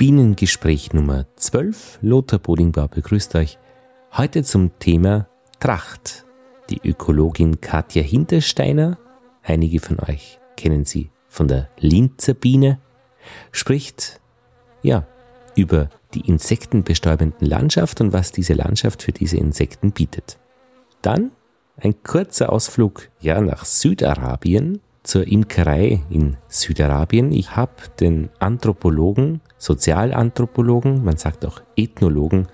Bienengespräch Nummer 12. Lothar Bodingbauer begrüßt euch heute zum Thema Tracht. Die Ökologin Katja Hintersteiner, einige von euch kennen sie von der Linzer Biene, spricht ja über die insektenbestäubenden Landschaft und was diese Landschaft für diese Insekten bietet. Dann ein kurzer Ausflug ja nach Südarabien zur Imkerei in Südarabien. Ich habe den Anthropologen Sozialanthropologen, man sagt auch Ethnologen,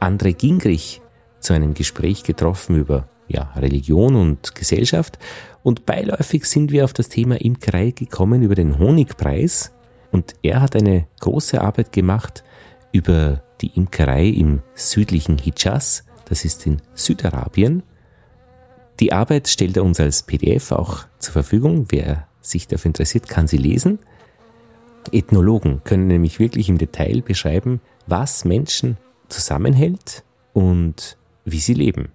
André Gingrich zu einem Gespräch getroffen über ja, Religion und Gesellschaft. Und beiläufig sind wir auf das Thema Imkerei gekommen über den Honigpreis. Und er hat eine große Arbeit gemacht über die Imkerei im südlichen Hijaz, das ist in Südarabien. Die Arbeit stellt er uns als PDF auch zur Verfügung. Wer sich dafür interessiert, kann sie lesen. Ethnologen können nämlich wirklich im Detail beschreiben, was Menschen zusammenhält und wie sie leben.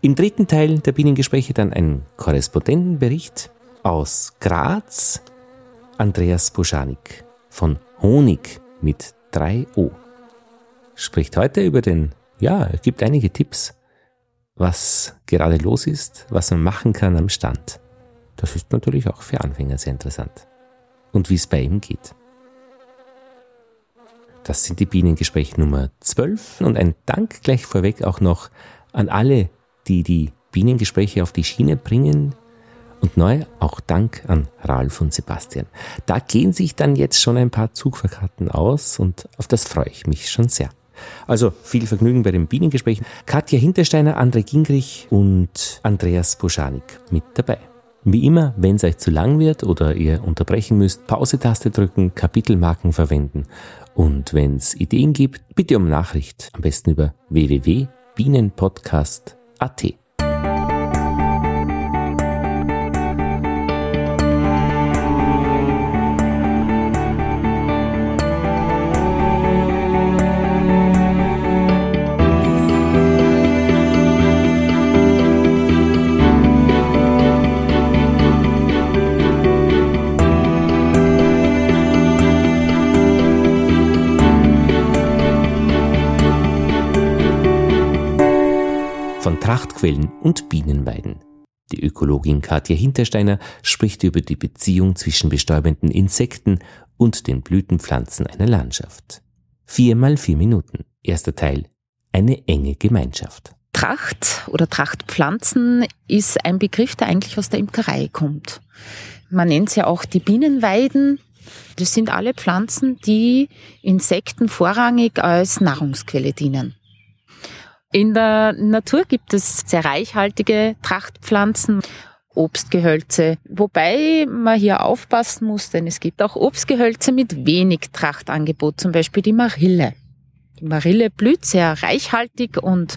Im dritten Teil der Bienengespräche dann ein Korrespondentenbericht aus Graz, Andreas Boschanik von Honig mit 3O. Spricht heute über den, ja, gibt einige Tipps, was gerade los ist, was man machen kann am Stand. Das ist natürlich auch für Anfänger sehr interessant und wie es bei ihm geht. Das sind die Bienengespräche Nummer 12 und ein Dank gleich vorweg auch noch an alle, die die Bienengespräche auf die Schiene bringen. Und neu auch Dank an Ralf und Sebastian. Da gehen sich dann jetzt schon ein paar Zugfahrkarten aus und auf das freue ich mich schon sehr. Also viel Vergnügen bei den Bienengesprächen. Katja Hintersteiner, André Gingrich und Andreas Boschanik mit dabei. Wie immer, wenn es euch zu lang wird oder ihr unterbrechen müsst, Pause-Taste drücken, Kapitelmarken verwenden und wenn es Ideen gibt, bitte um Nachricht, am besten über www.bienenpodcast.at. Prachtquellen und Bienenweiden. Die Ökologin Katja Hintersteiner spricht über die Beziehung zwischen bestäubenden Insekten und den Blütenpflanzen einer Landschaft. Vier mal vier Minuten. Erster Teil. Eine enge Gemeinschaft. Tracht oder Trachtpflanzen ist ein Begriff, der eigentlich aus der Imkerei kommt. Man nennt es ja auch die Bienenweiden. Das sind alle Pflanzen, die Insekten vorrangig als Nahrungsquelle dienen. In der Natur gibt es sehr reichhaltige Trachtpflanzen, Obstgehölze, wobei man hier aufpassen muss, denn es gibt auch Obstgehölze mit wenig Trachtangebot, zum Beispiel die Marille. Die Marille blüht sehr reichhaltig und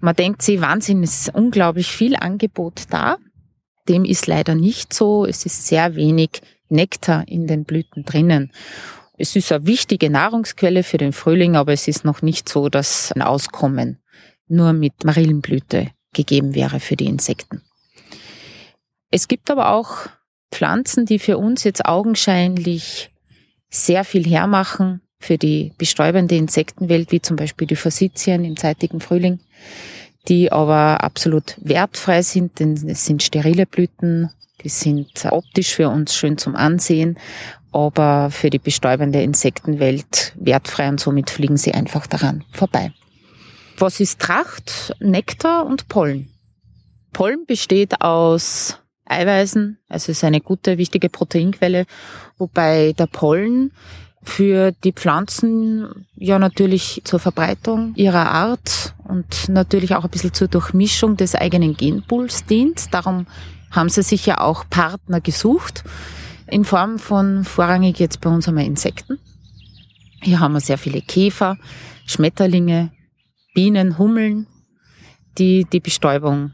man denkt sich, Wahnsinn, es ist unglaublich viel Angebot da. Dem ist leider nicht so. Es ist sehr wenig Nektar in den Blüten drinnen. Es ist eine wichtige Nahrungsquelle für den Frühling, aber es ist noch nicht so, dass ein Auskommen nur mit Marillenblüte gegeben wäre für die Insekten. Es gibt aber auch Pflanzen, die für uns jetzt augenscheinlich sehr viel hermachen für die bestäubende Insektenwelt, wie zum Beispiel die Forsythien im zeitigen Frühling, die aber absolut wertfrei sind, denn es sind sterile Blüten, die sind optisch für uns schön zum Ansehen, aber für die bestäubende Insektenwelt wertfrei und somit fliegen sie einfach daran vorbei. Was ist Tracht? Nektar und Pollen. Pollen besteht aus Eiweißen, also ist eine gute, wichtige Proteinquelle, wobei der Pollen für die Pflanzen ja natürlich zur Verbreitung ihrer Art und natürlich auch ein bisschen zur Durchmischung des eigenen Genpools dient. Darum haben sie sich ja auch Partner gesucht, in Form von vorrangig jetzt bei uns einmal Insekten. Hier haben wir sehr viele Käfer, Schmetterlinge, Bienen, Hummeln, die die Bestäubung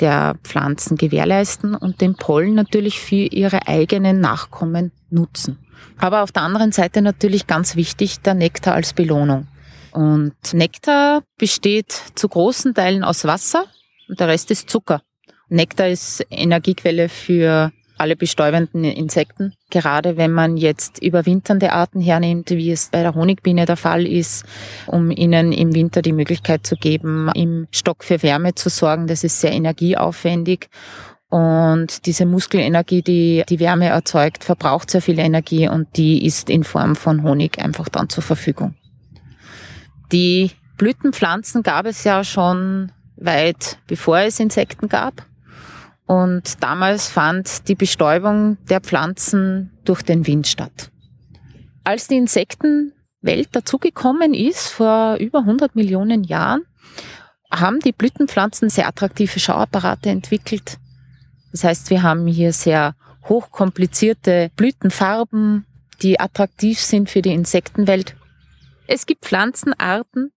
der Pflanzen gewährleisten und den Pollen natürlich für ihre eigenen Nachkommen nutzen. Aber auf der anderen Seite natürlich ganz wichtig der Nektar als Belohnung. Und Nektar besteht zu großen Teilen aus Wasser und der Rest ist Zucker. Nektar ist Energiequelle für alle bestäubenden Insekten. Gerade wenn man jetzt überwinternde Arten hernimmt, wie es bei der Honigbiene der Fall ist, um ihnen im Winter die Möglichkeit zu geben, im Stock für Wärme zu sorgen. Das ist sehr energieaufwendig. Und diese Muskelenergie, die die Wärme erzeugt, verbraucht sehr viel Energie und die ist in Form von Honig einfach dann zur Verfügung. Die Blütenpflanzen gab es ja schon weit bevor es Insekten gab. Und damals fand die Bestäubung der Pflanzen durch den Wind statt. Als die Insektenwelt dazugekommen ist, vor über 100 Millionen Jahren, haben die Blütenpflanzen sehr attraktive Schauapparate entwickelt. Das heißt, wir haben hier sehr hochkomplizierte Blütenfarben, die attraktiv sind für die Insektenwelt. Es gibt Pflanzenarten,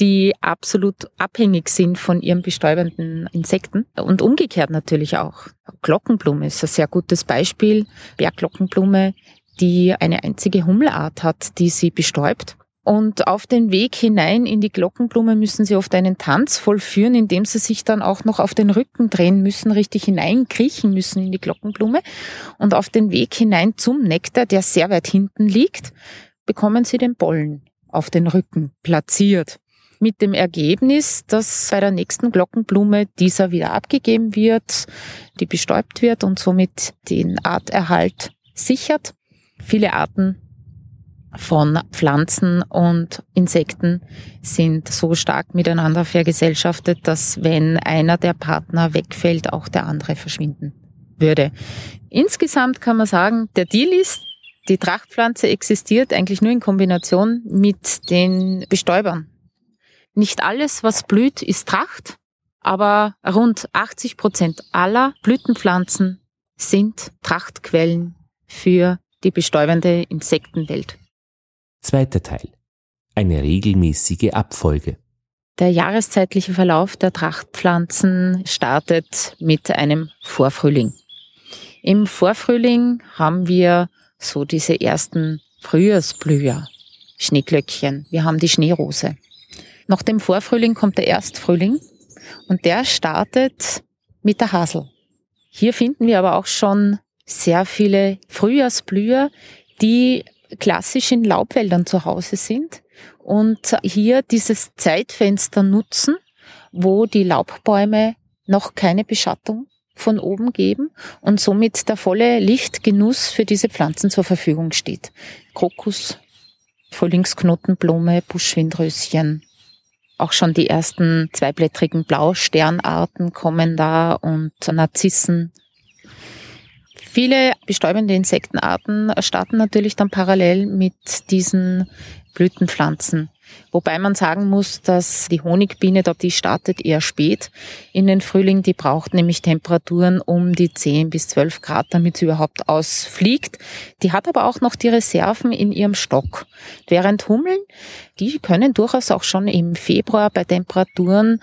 die absolut abhängig sind von ihren bestäubenden Insekten und umgekehrt natürlich auch. Glockenblume ist ein sehr gutes Beispiel. Bergglockenblume, die eine einzige Hummelart hat, die sie bestäubt. Und auf den Weg hinein in die Glockenblume müssen sie oft einen Tanz vollführen, indem sie sich dann auch noch auf den Rücken drehen müssen, richtig hineinkriechen müssen in die Glockenblume. Und auf den Weg hinein zum Nektar, der sehr weit hinten liegt, bekommen sie den Pollen auf den Rücken platziert mit dem Ergebnis, dass bei der nächsten Glockenblume dieser wieder abgegeben wird, die bestäubt wird und somit den Arterhalt sichert. Viele Arten von Pflanzen und Insekten sind so stark miteinander vergesellschaftet, dass wenn einer der Partner wegfällt, auch der andere verschwinden würde. Insgesamt kann man sagen, der Deal ist, die Trachtpflanze existiert eigentlich nur in Kombination mit den Bestäubern. Nicht alles, was blüht, ist Tracht, aber rund 80 Prozent aller Blütenpflanzen sind Trachtquellen für die bestäubende Insektenwelt. Zweiter Teil. Eine regelmäßige Abfolge. Der jahreszeitliche Verlauf der Trachtpflanzen startet mit einem Vorfrühling. Im Vorfrühling haben wir so diese ersten Frühjahrsblüher, Schneeglöckchen. Wir haben die Schneerose. Nach dem Vorfrühling kommt der Erstfrühling und der startet mit der Hasel. Hier finden wir aber auch schon sehr viele Frühjahrsblüher, die klassisch in Laubwäldern zu Hause sind und hier dieses Zeitfenster nutzen, wo die Laubbäume noch keine Beschattung von oben geben und somit der volle Lichtgenuss für diese Pflanzen zur Verfügung steht. Krokus, Frühlingsknotenblume, Buschwindröschen, auch schon die ersten zweiblättrigen Blausternarten kommen da und Narzissen. Viele bestäubende Insektenarten starten natürlich dann parallel mit diesen Blütenpflanzen. Wobei man sagen muss, dass die Honigbiene, die startet eher spät in den Frühling, die braucht nämlich Temperaturen um die 10 bis 12 Grad, damit sie überhaupt ausfliegt. Die hat aber auch noch die Reserven in ihrem Stock. Während Hummeln, die können durchaus auch schon im Februar bei Temperaturen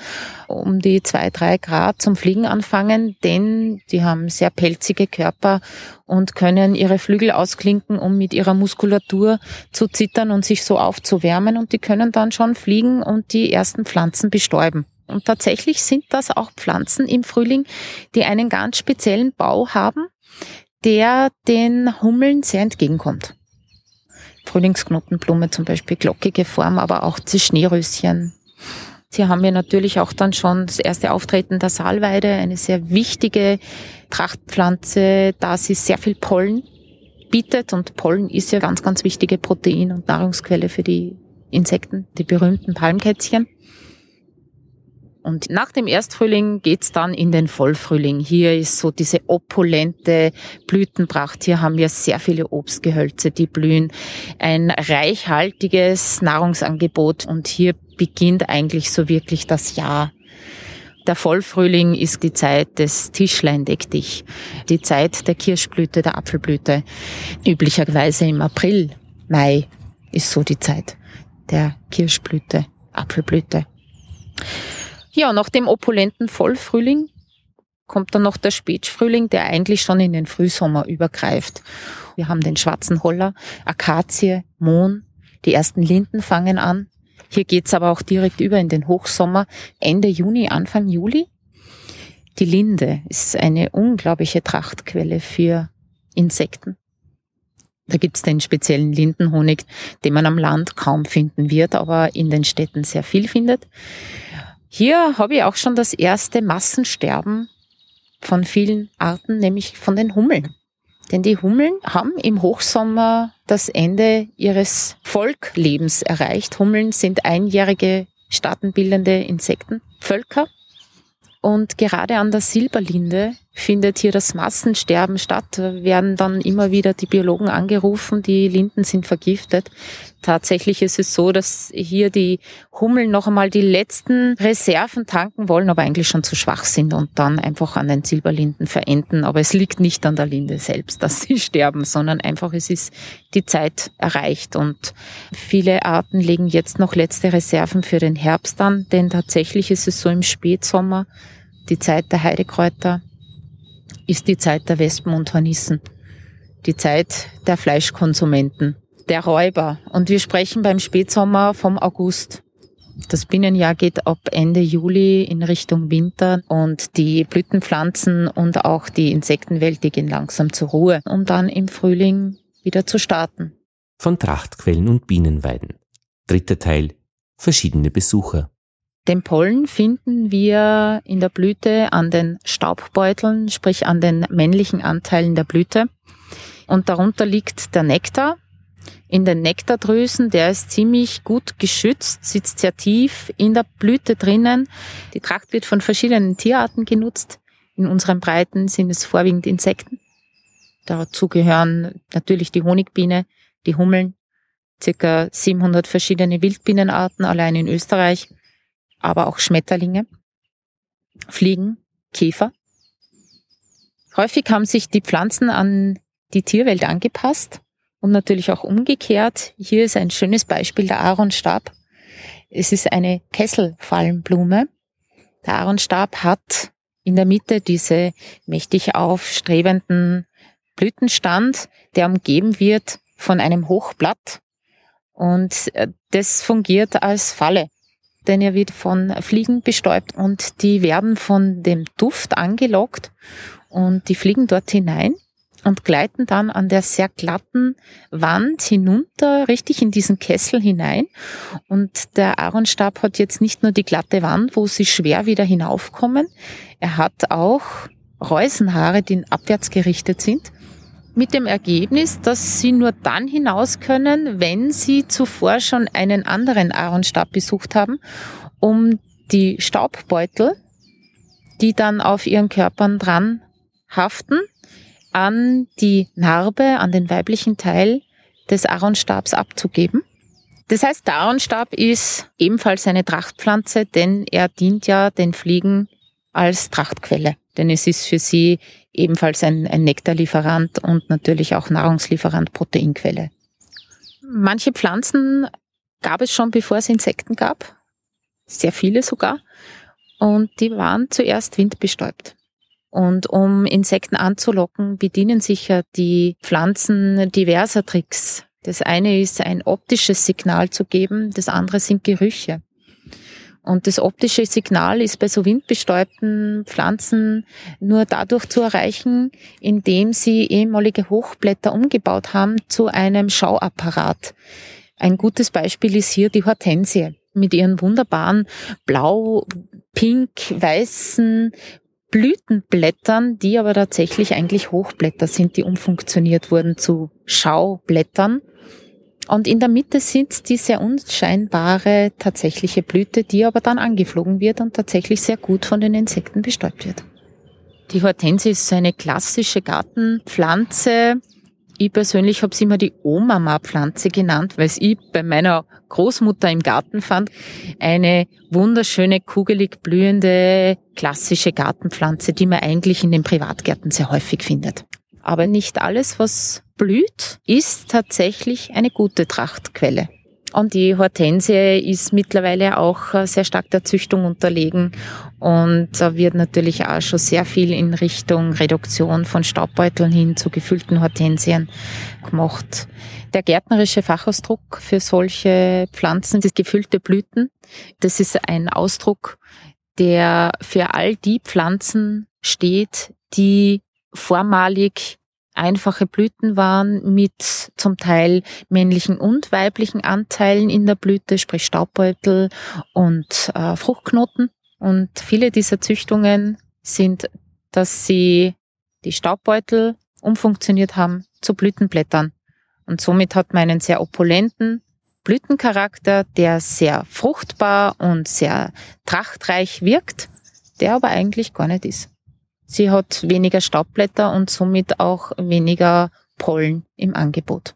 um die 2, 3 Grad zum Fliegen anfangen, denn die haben sehr pelzige Körper und können ihre Flügel ausklinken, um mit ihrer Muskulatur zu zittern und sich so aufzuwärmen und die können dann schon fliegen und die ersten Pflanzen bestäuben. Und tatsächlich sind das auch Pflanzen im Frühling, die einen ganz speziellen Bau haben, der den Hummeln sehr entgegenkommt. Frühlingsknotenblume zum Beispiel, glockige Form, aber auch die Schneeröschen. Hier haben wir natürlich auch dann schon das erste Auftreten der Salweide, eine sehr wichtige Trachtpflanze, da sie sehr viel Pollen bietet und Pollen ist ja ganz, ganz wichtige Protein- und Nahrungsquelle für die Insekten, die berühmten Palmkätzchen. Und nach dem Erstfrühling geht's dann in den Vollfrühling. Hier ist so diese opulente Blütenpracht. Hier haben wir sehr viele Obstgehölze, die blühen. Ein reichhaltiges Nahrungsangebot. Und hier beginnt eigentlich so wirklich das Jahr. Der Vollfrühling ist die Zeit des Tischlein deck dich. Die Zeit der Kirschblüte, der Apfelblüte. Üblicherweise im April, Mai ist so die Zeit der Kirschblüte, Apfelblüte. Ja, nach dem opulenten Vollfrühling kommt dann noch der Spätfrühling, der eigentlich schon in den Frühsommer übergreift. Wir haben den schwarzen Holler, Akazie, Mohn, die ersten Linden fangen an. Hier geht's aber auch direkt über in den Hochsommer, Ende Juni, Anfang Juli. Die Linde ist eine unglaubliche Trachtquelle für Insekten. Da gibt's den speziellen Lindenhonig, den man am Land kaum finden wird, aber in den Städten sehr viel findet. Hier habe ich auch schon das erste Massensterben von vielen Arten, nämlich von den Hummeln. Denn die Hummeln haben im Hochsommer das Ende ihres Volklebens erreicht. Hummeln sind einjährige staatenbildende Insektenvölker und gerade an der Silberlinde findet hier das Massensterben statt. Werden dann immer wieder die Biologen angerufen, die Linden sind vergiftet. Tatsächlich ist es so, dass hier die Hummeln noch einmal die letzten Reserven tanken wollen, aber eigentlich schon zu schwach sind und dann einfach an den Silberlinden verenden. Aber es liegt nicht an der Linde selbst, dass sie sterben, sondern einfach es ist die Zeit erreicht. Und viele Arten legen jetzt noch letzte Reserven für den Herbst an, denn tatsächlich ist es so im Spätsommer, die Zeit der Heidekräuter ist die Zeit der Wespen und Hornissen, die Zeit der Fleischkonsumenten, der Räuber. Und wir sprechen beim Spätsommer vom August. Das Bienenjahr geht ab Ende Juli in Richtung Winter und die Blütenpflanzen und auch die Insektenwelt, die gehen langsam zur Ruhe, um dann im Frühling wieder zu starten. Von Trachtquellen und Bienenweiden. Dritter Teil. Verschiedene Besucher. Den Pollen finden wir in der Blüte an den Staubbeuteln, sprich an den männlichen Anteilen der Blüte. Und darunter liegt der Nektar. In den Nektardrüsen, der ist ziemlich gut geschützt, sitzt sehr tief in der Blüte drinnen. Die Tracht wird von verschiedenen Tierarten genutzt. In unseren Breiten sind es vorwiegend Insekten. Dazu gehören natürlich die Honigbiene, die Hummeln, circa 700 verschiedene Wildbienenarten allein in Österreich aber auch Schmetterlinge, Fliegen, Käfer. Häufig haben sich die Pflanzen an die Tierwelt angepasst und natürlich auch umgekehrt. Hier ist ein schönes Beispiel der Aaronstab. Es ist eine Kesselfallenblume. Der Aaronstab hat in der Mitte diese mächtig aufstrebenden Blütenstand, der umgeben wird von einem Hochblatt und äh, das fungiert als Falle denn er wird von Fliegen bestäubt und die werden von dem Duft angelockt und die fliegen dort hinein und gleiten dann an der sehr glatten Wand hinunter, richtig in diesen Kessel hinein. Und der Aaronstab hat jetzt nicht nur die glatte Wand, wo sie schwer wieder hinaufkommen, er hat auch Reusenhaare, die abwärts gerichtet sind mit dem Ergebnis, dass sie nur dann hinaus können, wenn sie zuvor schon einen anderen Aaronstab besucht haben, um die Staubbeutel, die dann auf ihren Körpern dran haften, an die Narbe, an den weiblichen Teil des Aaronstabs abzugeben. Das heißt, der Aaronstab ist ebenfalls eine Trachtpflanze, denn er dient ja den Fliegen als Trachtquelle. Denn es ist für sie ebenfalls ein, ein Nektarlieferant und natürlich auch Nahrungslieferant, Proteinquelle. Manche Pflanzen gab es schon, bevor es Insekten gab. Sehr viele sogar. Und die waren zuerst windbestäubt. Und um Insekten anzulocken, bedienen sich ja die Pflanzen diverser Tricks. Das eine ist, ein optisches Signal zu geben, das andere sind Gerüche. Und das optische Signal ist bei so windbestäubten Pflanzen nur dadurch zu erreichen, indem sie ehemalige Hochblätter umgebaut haben zu einem Schauapparat. Ein gutes Beispiel ist hier die Hortensie mit ihren wunderbaren blau, pink, weißen Blütenblättern, die aber tatsächlich eigentlich Hochblätter sind, die umfunktioniert wurden zu Schaublättern. Und in der Mitte sitzt die sehr unscheinbare tatsächliche Blüte, die aber dann angeflogen wird und tatsächlich sehr gut von den Insekten bestäubt wird. Die Hortensie ist eine klassische Gartenpflanze. Ich persönlich habe sie immer die Oma-Pflanze genannt, weil ich bei meiner Großmutter im Garten fand. Eine wunderschöne, kugelig blühende, klassische Gartenpflanze, die man eigentlich in den Privatgärten sehr häufig findet. Aber nicht alles, was blüht, ist tatsächlich eine gute Trachtquelle. Und die Hortensie ist mittlerweile auch äh, sehr stark der Züchtung unterlegen und da wird natürlich auch schon sehr viel in Richtung Reduktion von Staubbeuteln hin zu gefüllten Hortensien gemacht. Der gärtnerische Fachausdruck für solche Pflanzen ist gefüllte Blüten. Das ist ein Ausdruck, der für all die Pflanzen steht, die vormalig einfache Blüten waren mit zum Teil männlichen und weiblichen Anteilen in der Blüte, sprich Staubbeutel und äh, Fruchtknoten. Und viele dieser Züchtungen sind, dass sie die Staubbeutel umfunktioniert haben zu Blütenblättern. Und somit hat man einen sehr opulenten Blütencharakter, der sehr fruchtbar und sehr trachtreich wirkt, der aber eigentlich gar nicht ist. Sie hat weniger Staubblätter und somit auch weniger Pollen im Angebot.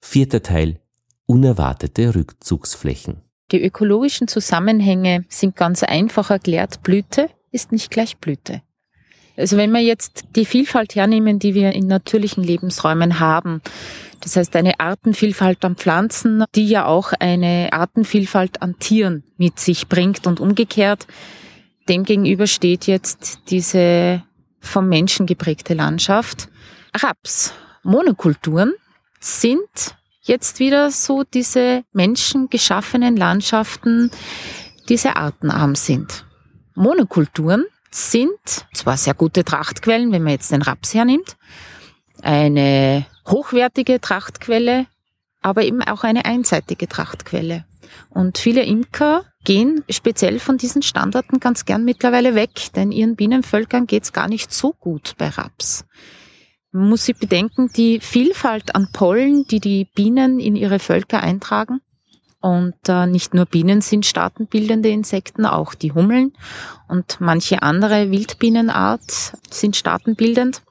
Vierter Teil. Unerwartete Rückzugsflächen. Die ökologischen Zusammenhänge sind ganz einfach erklärt. Blüte ist nicht gleich Blüte. Also wenn wir jetzt die Vielfalt hernehmen, die wir in natürlichen Lebensräumen haben, das heißt eine Artenvielfalt an Pflanzen, die ja auch eine Artenvielfalt an Tieren mit sich bringt und umgekehrt, Demgegenüber steht jetzt diese vom Menschen geprägte Landschaft. Raps, Monokulturen sind jetzt wieder so diese menschengeschaffenen Landschaften, die sehr artenarm sind. Monokulturen sind zwar sehr gute Trachtquellen, wenn man jetzt den Raps hernimmt, eine hochwertige Trachtquelle, aber eben auch eine einseitige Trachtquelle. Und viele Imker gehen speziell von diesen Standorten ganz gern mittlerweile weg, denn ihren Bienenvölkern geht's gar nicht so gut bei Raps. Man muss sich bedenken, die Vielfalt an Pollen, die die Bienen in ihre Völker eintragen, und äh, nicht nur Bienen sind staatenbildende Insekten, auch die Hummeln und manche andere Wildbienenart sind staatenbildend.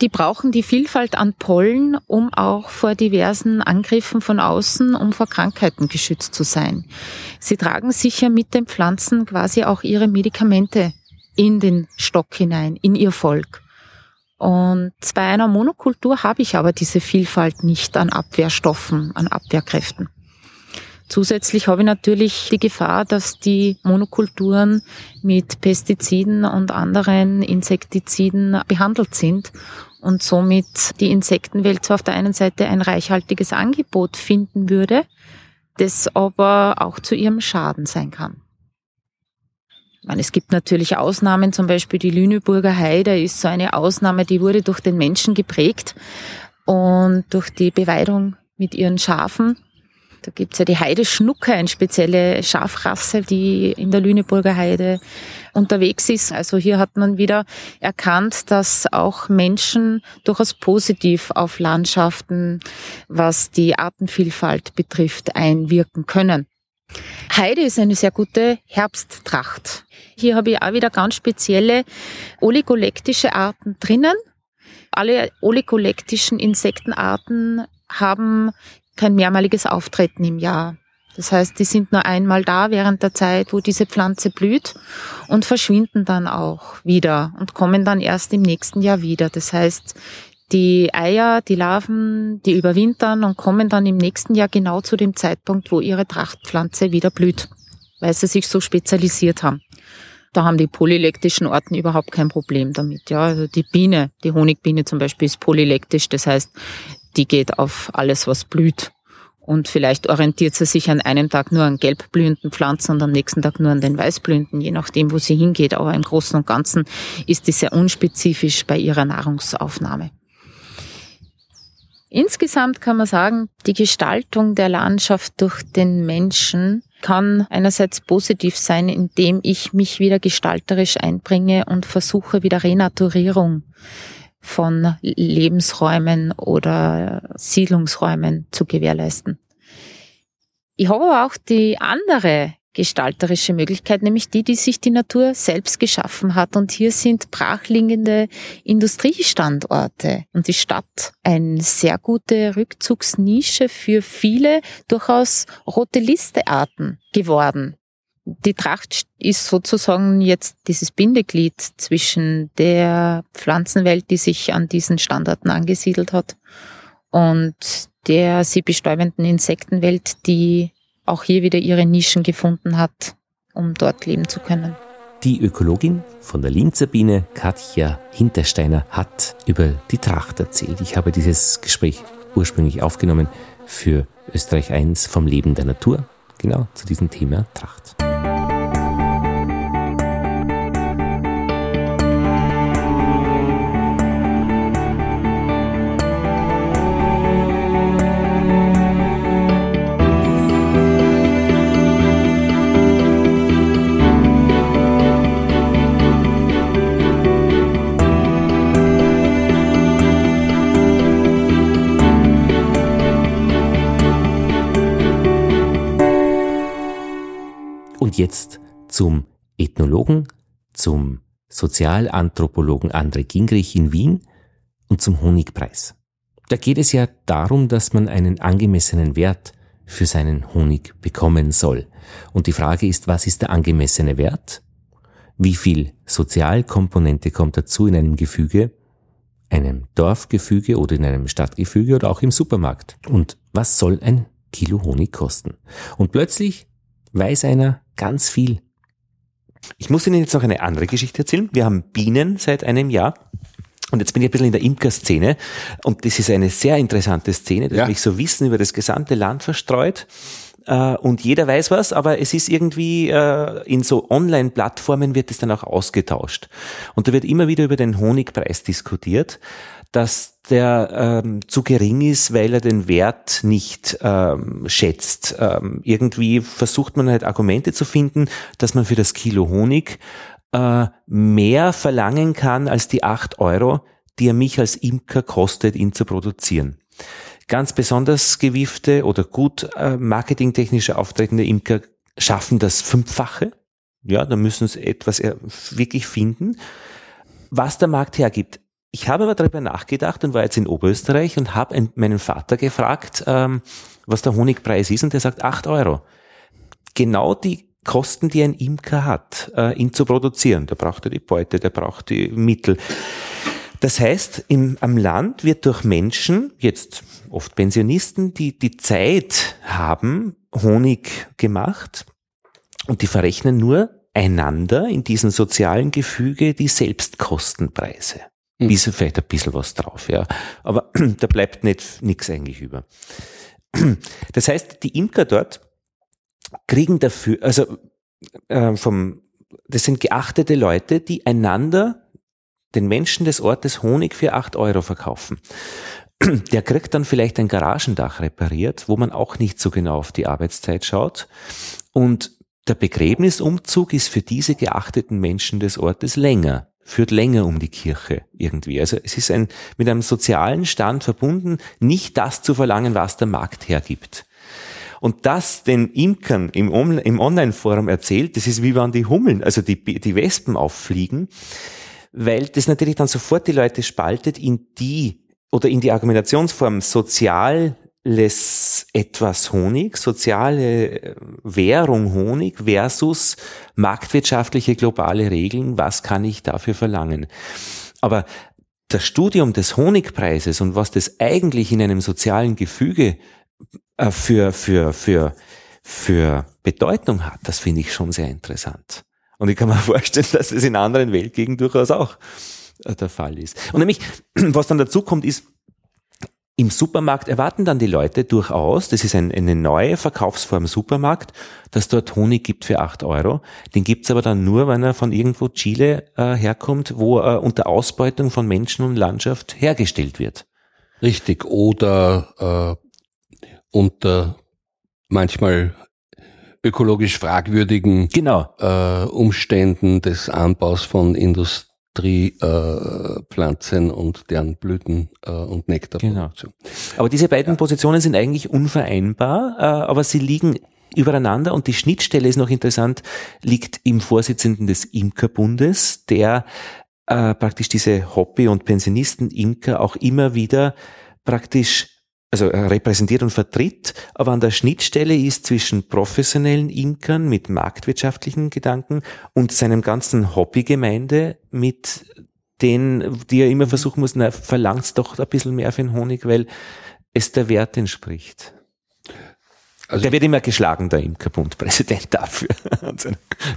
Die brauchen die Vielfalt an Pollen, um auch vor diversen Angriffen von außen, um vor Krankheiten geschützt zu sein. Sie tragen sicher mit den Pflanzen quasi auch ihre Medikamente in den Stock hinein, in ihr Volk. Und bei einer Monokultur habe ich aber diese Vielfalt nicht an Abwehrstoffen, an Abwehrkräften. Zusätzlich habe ich natürlich die Gefahr, dass die Monokulturen mit Pestiziden und anderen Insektiziden behandelt sind und somit die Insektenwelt zwar auf der einen Seite ein reichhaltiges Angebot finden würde, das aber auch zu ihrem Schaden sein kann. Meine, es gibt natürlich Ausnahmen, zum Beispiel die Lüneburger Heide ist so eine Ausnahme, die wurde durch den Menschen geprägt und durch die Beweidung mit ihren Schafen da gibt's ja die Heideschnucke, eine spezielle Schafrasse, die in der Lüneburger Heide unterwegs ist. Also hier hat man wieder erkannt, dass auch Menschen durchaus positiv auf Landschaften, was die Artenvielfalt betrifft, einwirken können. Heide ist eine sehr gute Herbsttracht. Hier habe ich auch wieder ganz spezielle oligolektische Arten drinnen. Alle oligolektischen Insektenarten haben kein mehrmaliges Auftreten im Jahr. Das heißt, die sind nur einmal da während der Zeit, wo diese Pflanze blüht und verschwinden dann auch wieder und kommen dann erst im nächsten Jahr wieder. Das heißt, die Eier, die Larven, die überwintern und kommen dann im nächsten Jahr genau zu dem Zeitpunkt, wo ihre Trachtpflanze wieder blüht, weil sie sich so spezialisiert haben. Da haben die polylektischen Orten überhaupt kein Problem damit. Ja, also die Biene, die Honigbiene zum Beispiel ist polylektisch. Das heißt, die geht auf alles, was blüht. Und vielleicht orientiert sie sich an einem Tag nur an gelbblühenden Pflanzen und am nächsten Tag nur an den weißblühenden, je nachdem, wo sie hingeht. Aber im Großen und Ganzen ist die sehr unspezifisch bei ihrer Nahrungsaufnahme. Insgesamt kann man sagen, die Gestaltung der Landschaft durch den Menschen kann einerseits positiv sein, indem ich mich wieder gestalterisch einbringe und versuche wieder Renaturierung von Lebensräumen oder Siedlungsräumen zu gewährleisten. Ich habe aber auch die andere gestalterische Möglichkeit, nämlich die, die sich die Natur selbst geschaffen hat. Und hier sind brachliegende Industriestandorte und die Stadt eine sehr gute Rückzugsnische für viele durchaus rote Listearten geworden. Die Tracht ist sozusagen jetzt dieses Bindeglied zwischen der Pflanzenwelt, die sich an diesen Standorten angesiedelt hat, und der sie bestäubenden Insektenwelt, die auch hier wieder ihre Nischen gefunden hat, um dort leben zu können. Die Ökologin von der Linzer Biene, Katja Hintersteiner, hat über die Tracht erzählt. Ich habe dieses Gespräch ursprünglich aufgenommen für Österreich 1 vom Leben der Natur, genau zu diesem Thema Tracht. Und jetzt zum Ethnologen, zum Sozialanthropologen André Gingrich in Wien und zum Honigpreis. Da geht es ja darum, dass man einen angemessenen Wert für seinen Honig bekommen soll. Und die Frage ist, was ist der angemessene Wert? Wie viel Sozialkomponente kommt dazu in einem Gefüge, einem Dorfgefüge oder in einem Stadtgefüge oder auch im Supermarkt? Und was soll ein Kilo Honig kosten? Und plötzlich weiß einer ganz viel. Ich muss Ihnen jetzt noch eine andere Geschichte erzählen. Wir haben Bienen seit einem Jahr und jetzt bin ich ein bisschen in der Imkerszene und das ist eine sehr interessante Szene, dass ja. mich so Wissen über das gesamte Land verstreut äh, und jeder weiß was, aber es ist irgendwie äh, in so Online-Plattformen wird es dann auch ausgetauscht und da wird immer wieder über den Honigpreis diskutiert, dass der ähm, zu gering ist, weil er den Wert nicht ähm, schätzt. Ähm, irgendwie versucht man halt Argumente zu finden, dass man für das Kilo Honig äh, mehr verlangen kann als die acht Euro, die er mich als Imker kostet, ihn zu produzieren. Ganz besonders gewiefte oder gut äh, marketingtechnisch auftretende Imker schaffen das Fünffache. Ja, da müssen sie etwas wirklich finden, was der Markt hergibt. Ich habe aber darüber nachgedacht und war jetzt in Oberösterreich und habe meinen Vater gefragt, ähm, was der Honigpreis ist und der sagt acht Euro. Genau die Kosten, die ein Imker hat, äh, ihn zu produzieren. Der braucht ja die Beute, der braucht die Mittel. Das heißt, im, am Land wird durch Menschen, jetzt oft Pensionisten, die die Zeit haben, Honig gemacht und die verrechnen nur einander in diesem sozialen Gefüge die Selbstkostenpreise. Mhm. Bisschen, vielleicht ein bisschen was drauf, ja. Aber da bleibt nicht nichts eigentlich über. Das heißt, die Imker dort kriegen dafür, also äh, vom, das sind geachtete Leute, die einander, den Menschen des Ortes Honig für acht Euro verkaufen. Der kriegt dann vielleicht ein Garagendach repariert, wo man auch nicht so genau auf die Arbeitszeit schaut. Und der Begräbnisumzug ist für diese geachteten Menschen des Ortes länger, führt länger um die Kirche irgendwie. Also es ist ein, mit einem sozialen Stand verbunden, nicht das zu verlangen, was der Markt hergibt. Und das den Imkern im, im Online-Forum erzählt, das ist wie wenn die Hummeln, also die, die Wespen auffliegen, weil das natürlich dann sofort die Leute spaltet in die oder in die Argumentationsform soziales etwas Honig, soziale äh, Währung Honig versus marktwirtschaftliche globale Regeln, was kann ich dafür verlangen? Aber das Studium des Honigpreises und was das eigentlich in einem sozialen Gefüge äh, für, für, für, für Bedeutung hat, das finde ich schon sehr interessant. Und ich kann mir vorstellen, dass das in anderen Weltgegenden durchaus auch äh, der Fall ist. Und nämlich, was dann dazu kommt, ist, im Supermarkt erwarten dann die Leute durchaus, das ist ein, eine neue Verkaufsform Supermarkt, dass dort Honig gibt für acht Euro. Den gibt's aber dann nur, wenn er von irgendwo Chile äh, herkommt, wo er unter Ausbeutung von Menschen und Landschaft hergestellt wird. Richtig. Oder äh, unter manchmal ökologisch fragwürdigen genau. äh, Umständen des Anbaus von Industriepflanzen äh, und deren Blüten äh, und Nektarproduktion. Genau. Aber diese beiden ja. Positionen sind eigentlich unvereinbar, äh, aber sie liegen übereinander und die Schnittstelle ist noch interessant, liegt im Vorsitzenden des Imkerbundes, der äh, praktisch diese Hobby- und Pensionisten-Imker auch immer wieder praktisch also repräsentiert und vertritt, aber an der Schnittstelle ist zwischen professionellen Imkern mit marktwirtschaftlichen Gedanken und seinem ganzen Hobbygemeinde mit den, die er immer versuchen muss, na, verlangt's doch ein bisschen mehr für den Honig, weil es der Wert entspricht. Also der wird immer geschlagen, der Imkerbundpräsident dafür.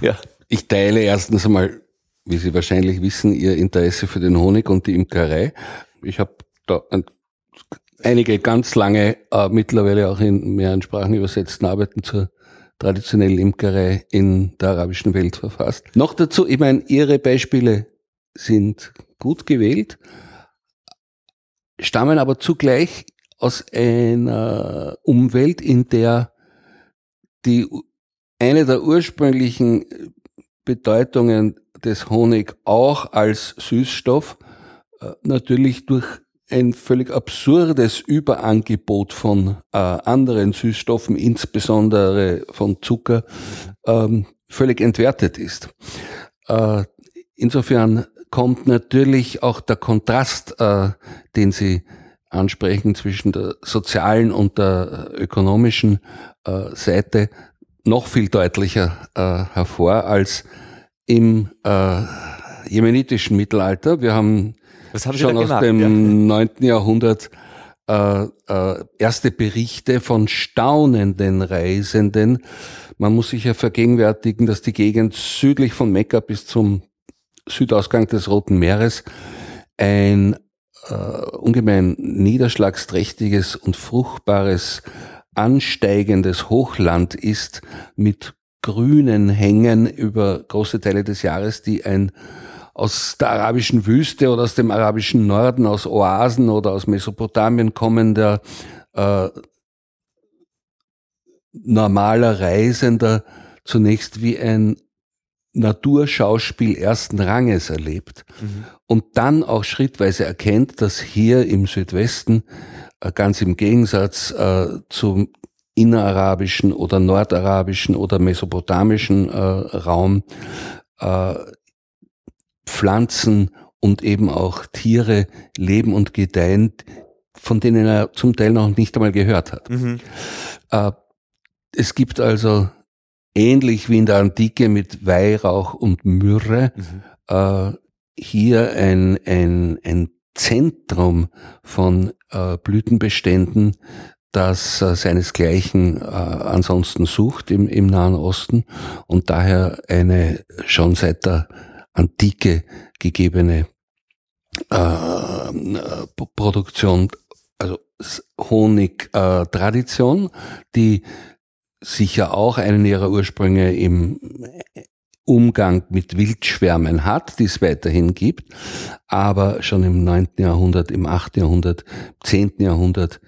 ja. Ich teile erstens einmal, wie Sie wahrscheinlich wissen, Ihr Interesse für den Honig und die Imkerei. Ich habe da ein einige ganz lange, äh, mittlerweile auch in mehreren Sprachen übersetzten Arbeiten zur traditionellen Imkerei in der arabischen Welt verfasst. Noch dazu, ich meine, Ihre Beispiele sind gut gewählt, stammen aber zugleich aus einer Umwelt, in der die eine der ursprünglichen Bedeutungen des Honig auch als Süßstoff äh, natürlich durch ein völlig absurdes Überangebot von äh, anderen Süßstoffen, insbesondere von Zucker, ähm, völlig entwertet ist. Äh, insofern kommt natürlich auch der Kontrast, äh, den Sie ansprechen zwischen der sozialen und der ökonomischen äh, Seite noch viel deutlicher äh, hervor als im äh, jemenitischen Mittelalter. Wir haben schon aus gemacht? dem ja. 9. Jahrhundert äh, äh, erste Berichte von staunenden Reisenden. Man muss sich ja vergegenwärtigen, dass die Gegend südlich von Mekka bis zum Südausgang des Roten Meeres ein äh, ungemein niederschlagsträchtiges und fruchtbares ansteigendes Hochland ist mit grünen Hängen über große Teile des Jahres, die ein aus der arabischen Wüste oder aus dem arabischen Norden, aus Oasen oder aus Mesopotamien kommender äh, normaler Reisender zunächst wie ein Naturschauspiel ersten Ranges erlebt mhm. und dann auch schrittweise erkennt, dass hier im Südwesten äh, ganz im Gegensatz äh, zum innerarabischen oder nordarabischen oder mesopotamischen äh, Raum äh, Pflanzen und eben auch Tiere leben und gedeihen, von denen er zum Teil noch nicht einmal gehört hat. Mhm. Äh, es gibt also ähnlich wie in der Antike mit Weihrauch und Myrrhe, mhm. äh, hier ein, ein, ein Zentrum von äh, Blütenbeständen, das äh, seinesgleichen äh, ansonsten sucht im, im Nahen Osten und daher eine schon seit der Antike gegebene äh, Produktion, also Honig-Tradition, äh, die sicher auch einen ihrer Ursprünge im Umgang mit Wildschwärmen hat, die es weiterhin gibt, aber schon im 9. Jahrhundert, im 8. Jahrhundert, 10. Jahrhundert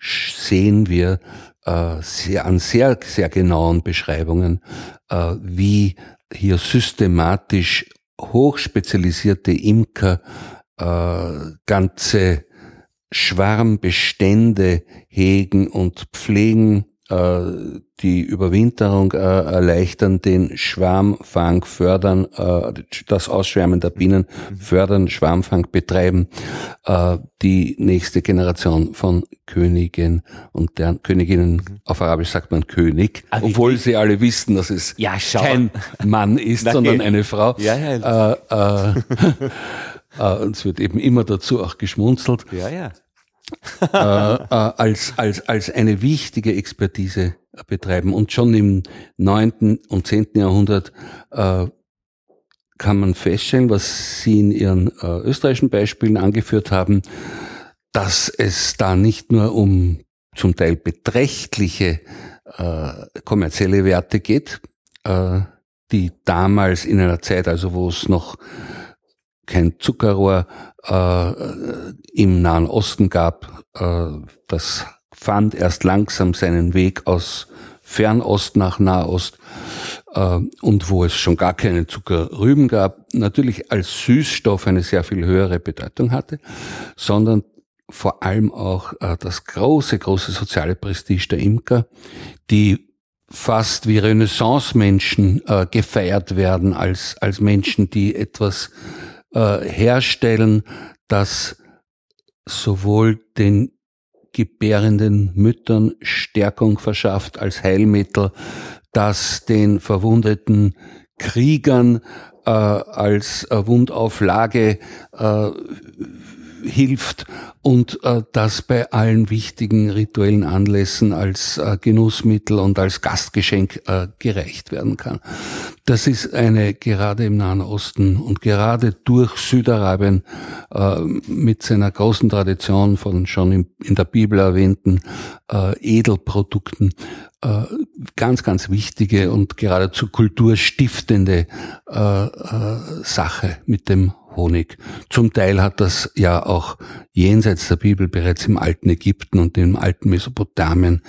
sehen wir äh, sehr, an sehr, sehr genauen Beschreibungen, äh, wie hier systematisch hochspezialisierte Imker äh, ganze Schwarmbestände hegen und pflegen die Überwinterung äh, erleichtern, den Schwarmfang fördern, äh, das Ausschwärmen der Bienen fördern, Schwarmfang betreiben, äh, die nächste Generation von Königen und deren Königinnen, mhm. auf Arabisch sagt man König, ah, obwohl sie alle wissen, dass es ja, kein Mann ist, sondern eine Frau. Ja, ja. Äh, äh, äh, und es wird eben immer dazu auch geschmunzelt. Ja, ja äh, äh, als, als, als eine wichtige Expertise betreiben. Und schon im neunten und zehnten Jahrhundert äh, kann man feststellen, was Sie in Ihren äh, österreichischen Beispielen angeführt haben, dass es da nicht nur um zum Teil beträchtliche äh, kommerzielle Werte geht, äh, die damals in einer Zeit, also wo es noch kein Zuckerrohr äh, im Nahen Osten gab. Äh, das fand erst langsam seinen Weg aus Fernost nach Nahost äh, und wo es schon gar keine Zuckerrüben gab, natürlich als Süßstoff eine sehr viel höhere Bedeutung hatte, sondern vor allem auch äh, das große, große soziale Prestige der Imker, die fast wie Renaissance-Menschen äh, gefeiert werden als, als Menschen, die etwas äh, herstellen, das sowohl den gebärenden Müttern Stärkung verschafft als Heilmittel, das den verwundeten Kriegern äh, als Wundauflage äh, hilft und äh, das bei allen wichtigen rituellen Anlässen als äh, Genussmittel und als Gastgeschenk äh, gereicht werden kann. Das ist eine gerade im Nahen Osten und gerade durch Südarabien äh, mit seiner großen Tradition von schon in, in der Bibel erwähnten äh, Edelprodukten äh, ganz, ganz wichtige und geradezu kulturstiftende äh, äh, Sache mit dem Honig. Zum Teil hat das ja auch jenseits der Bibel bereits im alten Ägypten und im alten Mesopotamien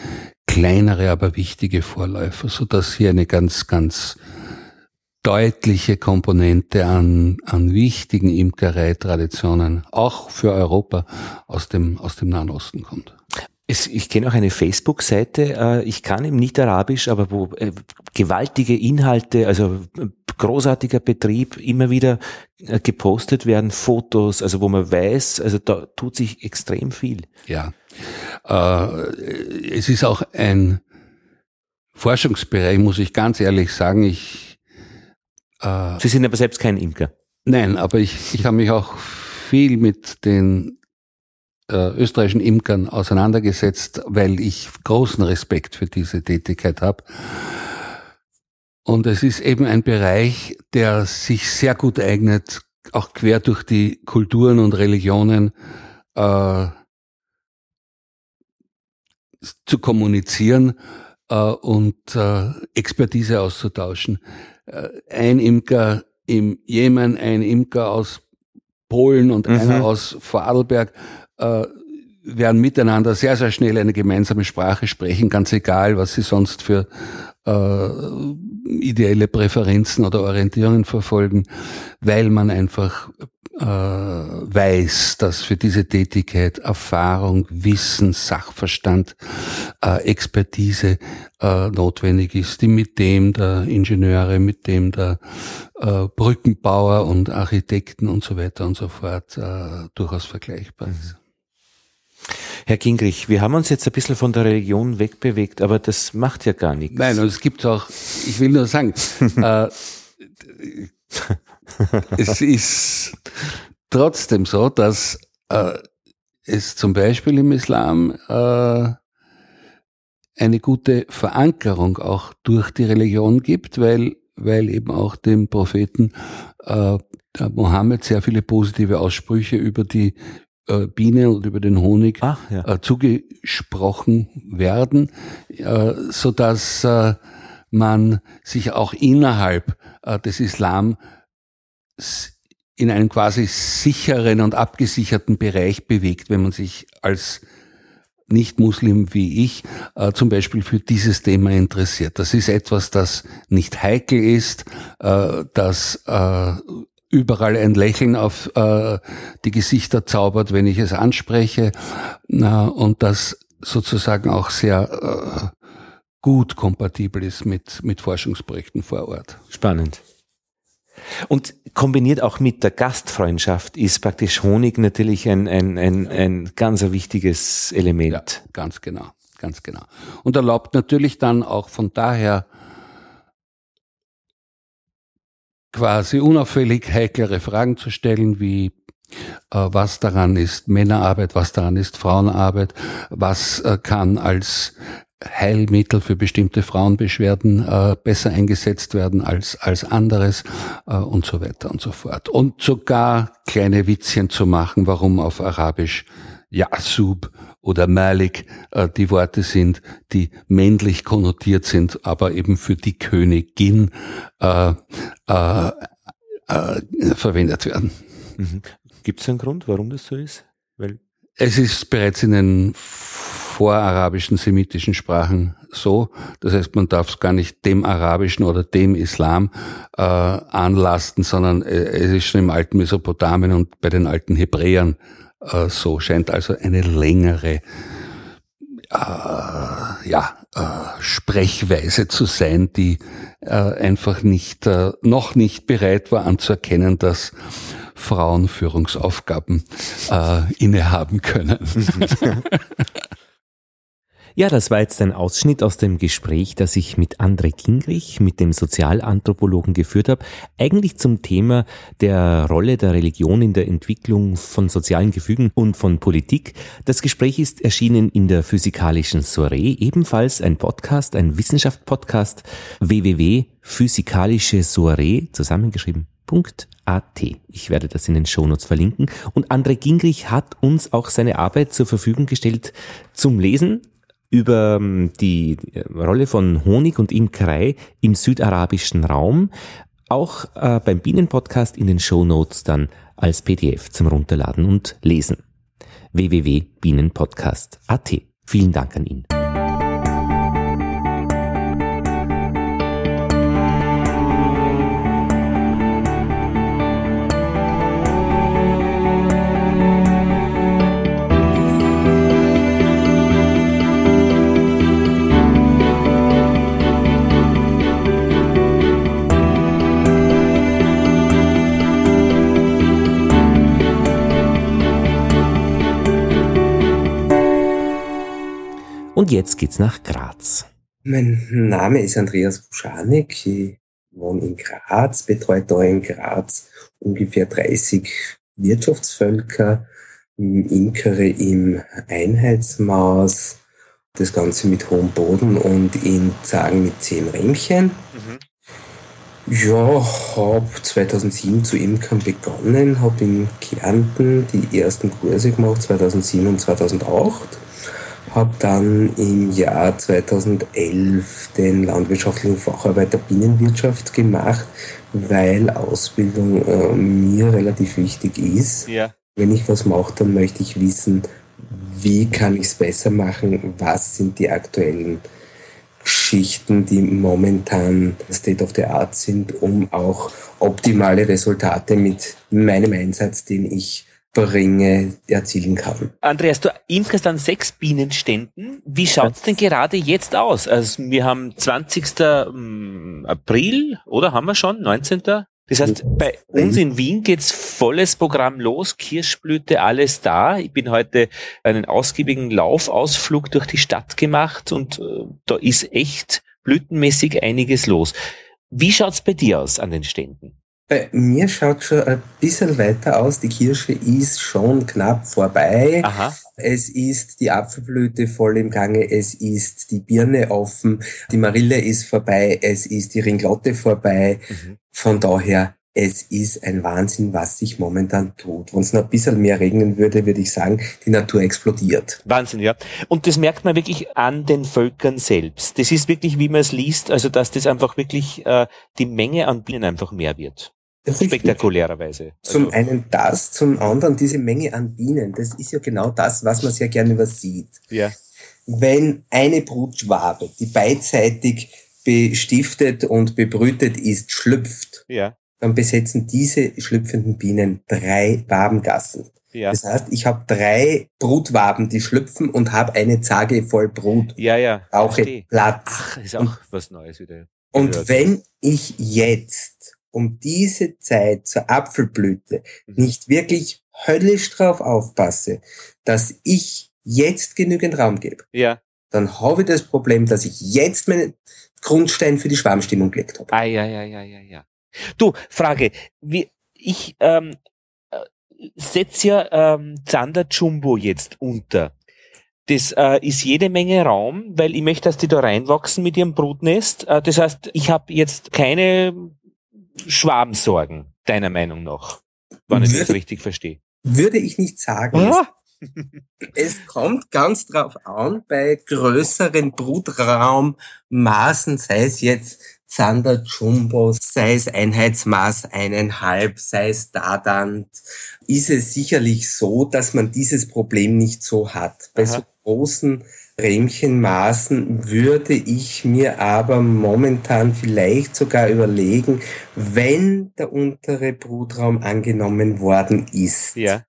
kleinere, aber wichtige Vorläufer, so dass hier eine ganz, ganz deutliche Komponente an, an wichtigen Imkereitraditionen auch für Europa aus dem, aus dem Nahen Osten kommt. Es, ich kenne auch eine Facebook-Seite, äh, ich kann eben nicht Arabisch, aber wo äh, gewaltige Inhalte, also äh, großartiger Betrieb, immer wieder äh, gepostet werden, Fotos, also wo man weiß, also da tut sich extrem viel. Ja, äh, es ist auch ein Forschungsbereich, muss ich ganz ehrlich sagen. Ich, Sie sind aber selbst kein Imker. Nein, aber ich, ich habe mich auch viel mit den äh, österreichischen Imkern auseinandergesetzt, weil ich großen Respekt für diese Tätigkeit habe. Und es ist eben ein Bereich, der sich sehr gut eignet, auch quer durch die Kulturen und Religionen äh, zu kommunizieren äh, und äh, Expertise auszutauschen. Äh, ein Imker im Jemen, ein Imker aus Polen und mhm. einer aus Vorarlberg äh, werden miteinander sehr, sehr schnell eine gemeinsame Sprache sprechen, ganz egal, was sie sonst für äh, ideelle Präferenzen oder Orientierungen verfolgen, weil man einfach äh, weiß, dass für diese Tätigkeit Erfahrung, Wissen, Sachverstand, äh, Expertise äh, notwendig ist, die mit dem der Ingenieure, mit dem der äh, Brückenbauer und Architekten und so weiter und so fort äh, durchaus vergleichbar ist. Herr Gingrich, wir haben uns jetzt ein bisschen von der Religion wegbewegt, aber das macht ja gar nichts. Nein, und es gibt auch, ich will nur sagen, äh, es ist trotzdem so, dass äh, es zum Beispiel im Islam äh, eine gute Verankerung auch durch die Religion gibt, weil, weil eben auch dem Propheten äh, Mohammed sehr viele positive Aussprüche über die äh, Biene und über den Honig Ach, ja. äh, zugesprochen werden, äh, so dass äh, man sich auch innerhalb äh, des Islam in einem quasi sicheren und abgesicherten Bereich bewegt, wenn man sich als nicht-Muslim wie ich äh, zum Beispiel für dieses Thema interessiert. Das ist etwas, das nicht heikel ist, äh, das äh, überall ein Lächeln auf äh, die Gesichter zaubert, wenn ich es anspreche na, und das sozusagen auch sehr äh, gut kompatibel ist mit, mit Forschungsprojekten vor Ort. Spannend. Und kombiniert auch mit der Gastfreundschaft ist praktisch Honig natürlich ein, ein, ein, ein ganz ein wichtiges Element. Ja, ganz genau, ganz genau. Und erlaubt natürlich dann auch von daher quasi unauffällig heiklere Fragen zu stellen, wie äh, was daran ist Männerarbeit, was daran ist Frauenarbeit, was äh, kann als Heilmittel für bestimmte Frauenbeschwerden äh, besser eingesetzt werden als, als anderes äh, und so weiter und so fort. Und sogar kleine Witzchen zu machen, warum auf Arabisch Yasub oder Malik äh, die Worte sind, die männlich konnotiert sind, aber eben für die Königin äh, äh, äh, verwendet werden. Mhm. Gibt es einen Grund, warum das so ist? Weil es ist bereits in den vorarabischen semitischen Sprachen so. Das heißt, man darf es gar nicht dem arabischen oder dem Islam äh, anlasten, sondern äh, es ist schon im alten Mesopotamien und bei den alten Hebräern äh, so. Scheint also eine längere äh, ja, äh, Sprechweise zu sein, die äh, einfach nicht, äh, noch nicht bereit war anzuerkennen, dass Frauen Führungsaufgaben äh, innehaben können. Ja, das war jetzt ein Ausschnitt aus dem Gespräch, das ich mit André Gingrich, mit dem Sozialanthropologen geführt habe, eigentlich zum Thema der Rolle der Religion in der Entwicklung von sozialen Gefügen und von Politik. Das Gespräch ist erschienen in der physikalischen Soiree, ebenfalls ein Podcast, ein Wissenschaft-Podcast, www.physikalische Soiree, zusammengeschrieben, .at. Ich werde das in den Shownotes verlinken. Und André Gingrich hat uns auch seine Arbeit zur Verfügung gestellt zum Lesen über ähm, die Rolle von Honig und Imkerei im südarabischen Raum, auch äh, beim Bienenpodcast in den Show Notes dann als PDF zum Runterladen und Lesen. www.bienenpodcast.at. Vielen Dank an ihn. Jetzt geht's nach Graz. Mein Name ist Andreas Buschanik. Ich wohne in Graz, betreue da in Graz ungefähr 30 Wirtschaftsvölker, Imkere im Einheitsmaß, das Ganze mit hohem Boden und in Zagen mit zehn Rämchen. Mhm. Ja, habe 2007 zu Imkern begonnen, habe in Kärnten die ersten Kurse gemacht, 2007 und 2008 habe dann im Jahr 2011 den landwirtschaftlichen Facharbeiter Bienenwirtschaft gemacht, weil Ausbildung äh, mir relativ wichtig ist. Ja. Wenn ich was mache, dann möchte ich wissen, wie kann ich es besser machen, was sind die aktuellen Geschichten, die momentan State of the Art sind, um auch optimale Resultate mit meinem Einsatz, den ich bringe, erzielen kann. Andreas, du imkerst an sechs Bienenständen. Wie schaut's denn gerade jetzt aus? Also wir haben 20. Hm, April, oder haben wir schon? 19. Das heißt, bei uns in Wien geht's volles Programm los, Kirschblüte, alles da. Ich bin heute einen ausgiebigen Laufausflug durch die Stadt gemacht und äh, da ist echt blütenmäßig einiges los. Wie schaut's bei dir aus an den Ständen? Bei mir schaut schon ein bisschen weiter aus. Die Kirsche ist schon knapp vorbei. Aha. Es ist die Apfelblüte voll im Gange. Es ist die Birne offen. Die Marille ist vorbei. Es ist die Ringlotte vorbei. Mhm. Von daher, es ist ein Wahnsinn, was sich momentan tut. Wenn es noch ein bisschen mehr regnen würde, würde ich sagen, die Natur explodiert. Wahnsinn, ja. Und das merkt man wirklich an den Völkern selbst. Das ist wirklich, wie man es liest, also dass das einfach wirklich äh, die Menge an Bienen einfach mehr wird. Spektakulärerweise. Also zum einen das, zum anderen diese Menge an Bienen. Das ist ja genau das, was man sehr gerne übersieht. Ja. Wenn eine Brutschwabe, die beidseitig bestiftet und bebrütet ist, schlüpft, ja. Dann besetzen diese schlüpfenden Bienen drei Wabengassen. Ja. Das heißt, ich habe drei Brutwaben, die schlüpfen und habe eine Zage voll Brut. Ja, ja. Brauche Platz. Ach, ist auch und, was Neues wieder. Und wenn ich jetzt um diese Zeit zur Apfelblüte mhm. nicht wirklich höllisch drauf aufpasse, dass ich jetzt genügend Raum gebe, ja. dann habe ich das Problem, dass ich jetzt meinen Grundstein für die Schwarmstimmung gelegt habe. Ah, ja, ja, ja, ja, ja. Du, Frage, wie, ich ähm, äh, setze ja ähm, Zander Jumbo jetzt unter. Das äh, ist jede Menge Raum, weil ich möchte, dass die da reinwachsen mit ihrem Brutnest. Äh, das heißt, ich habe jetzt keine Schwabensorgen, deiner Meinung nach, wenn ich das richtig verstehe. Würde ich nicht sagen. Ah. Es kommt ganz drauf an, bei größeren Brutraummaßen, sei es jetzt Zander Jumbo, sei es Einheitsmaß eineinhalb, sei es Dadant, ist es sicherlich so, dass man dieses Problem nicht so hat. Bei Aha. so großen Rähmchenmaßen würde ich mir aber momentan vielleicht sogar überlegen, wenn der untere Brutraum angenommen worden ist, ja.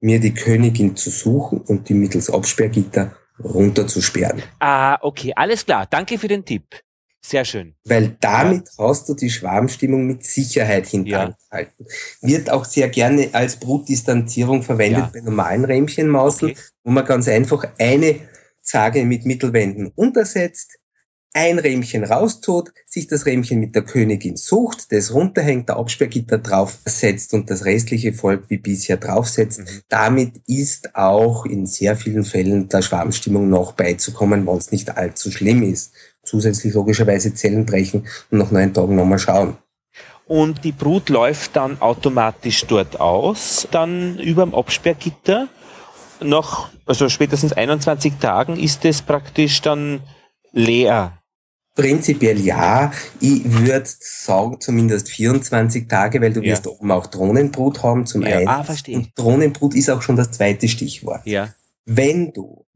mir die Königin zu suchen und die mittels Absperrgitter runterzusperren. Ah, okay, alles klar. Danke für den Tipp. Sehr schön. Weil damit ja. hast du die Schwarmstimmung mit Sicherheit hinterhalten. Ja. Wird auch sehr gerne als Brutdistanzierung verwendet ja. bei normalen Rähmchenmausen, okay. wo man ganz einfach eine Zage mit Mittelwänden untersetzt, ein Rähmchen raustut, sich das Rähmchen mit der Königin sucht, das runterhängt, der Absperrgitter draufsetzt und das restliche Volk wie bisher draufsetzt. Mhm. Damit ist auch in sehr vielen Fällen der Schwarmstimmung noch beizukommen, wenn es nicht allzu schlimm ist. Zusätzlich logischerweise Zellen brechen und nach neun Tagen nochmal schauen. Und die Brut läuft dann automatisch dort aus, dann über dem Absperrgitter nach, also spätestens 21 Tagen ist es praktisch dann leer. Prinzipiell ja. Ich würde sagen, zumindest 24 Tage, weil du ja. wirst oben auch Drohnenbrut haben zum ja. einen. Ah, verstehe. Und Drohnenbrut ist auch schon das zweite Stichwort. Ja. Wenn du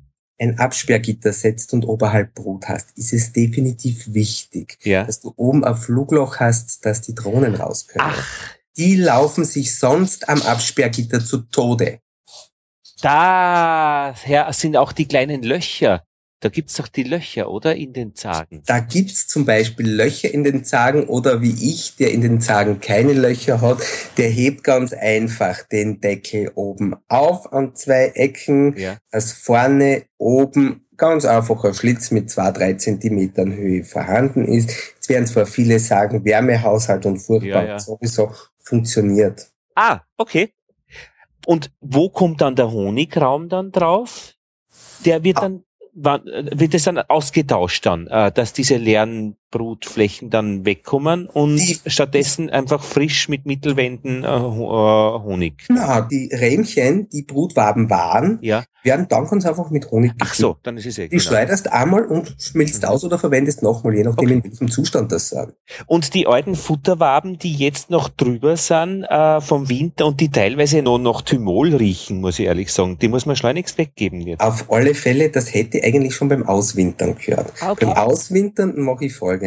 ein Absperrgitter setzt und oberhalb Brut hast, ist es definitiv wichtig, ja. dass du oben ein Flugloch hast, dass die Drohnen raus können. Ach. Die laufen sich sonst am Absperrgitter zu Tode. Daher sind auch die kleinen Löcher. Da gibt's doch die Löcher, oder? In den Zagen. Da gibt's zum Beispiel Löcher in den Zagen oder wie ich, der in den Zagen keine Löcher hat, der hebt ganz einfach den Deckel oben auf an zwei Ecken, ja. dass vorne oben ganz einfacher Schlitz mit zwei, drei Zentimetern Höhe vorhanden ist. Jetzt werden zwar viele sagen, Wärmehaushalt und furchtbar Ja, ja. sowieso funktioniert. Ah, okay. Und wo kommt dann der Honigraum dann drauf? Der wird Ah. dann, wird es dann ausgetauscht dann, äh, dass diese leeren Brutflächen dann wegkommen und Die- stattdessen einfach frisch mit Mittelwänden äh, äh, Honig. Na, die Rähmchen, die Brutwaben waren, Ja. werden dann ganz einfach mit Honig Ach so, dann ist es eh Die schleudert einmal und schmilzt Mhm. aus oder verwendest nochmal, je nachdem Okay. in welchem Zustand das sind. Und die alten Futterwaben, die jetzt noch drüber sind äh, vom Winter und die teilweise noch nach Thymol riechen, muss ich ehrlich sagen, die muss man schleunigst weggeben jetzt. Auf alle Fälle, das hätte eigentlich schon beim Auswintern gehört. Okay. Beim Auswintern mache ich folgendes.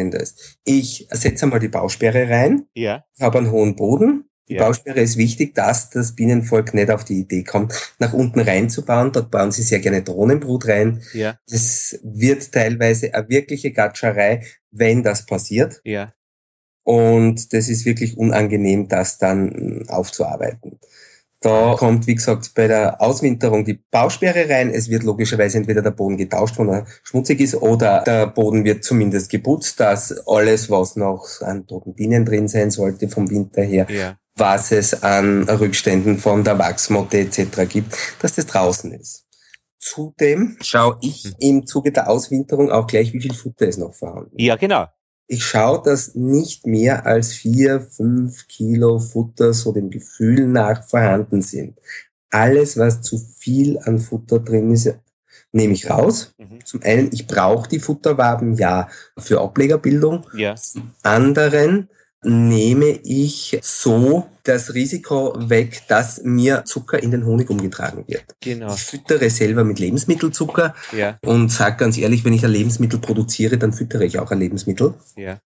Ich setze einmal die Bausperre rein, Ja, ich habe einen hohen Boden. Die Ja. Bausperre ist wichtig, dass das Bienenvolk nicht auf die Idee kommt, nach unten reinzubauen. Dort bauen sie sehr gerne Drohnenbrut rein. ja, Es wird teilweise eine wirkliche Gatscherei, wenn das passiert. ja. Und das ist wirklich unangenehm, das dann aufzuarbeiten. Da kommt, wie gesagt, bei der Auswinterung die Bausperre rein. Es wird logischerweise entweder der Boden getauscht, wenn er schmutzig ist, oder der Boden wird zumindest geputzt, dass alles, was noch an toten Bienen drin sein sollte vom Winter her, Ja. was es an Rückständen von der Wachsmotte etc. gibt, dass das draußen ist. Zudem schaue ich im Zuge der Auswinterung auch gleich, wie viel Futter ist noch vorhanden. Ja, genau. Ich schaue, dass nicht mehr als vier, fünf Kilo Futter so dem Gefühl nach vorhanden sind. Alles, was zu viel an Futter drin ist, nehme ich raus. Mhm. Zum einen, ich brauche die Futterwaben ja für Ablegerbildung. Ja. Zum anderen nehme ich so das Risiko weg, dass mir Zucker in den Honig umgetragen wird. Genau. Ich füttere selber mit Lebensmittelzucker Ja, und sage ganz ehrlich, wenn ich ein Lebensmittel produziere, dann füttere ich auch ein Lebensmittel. ja.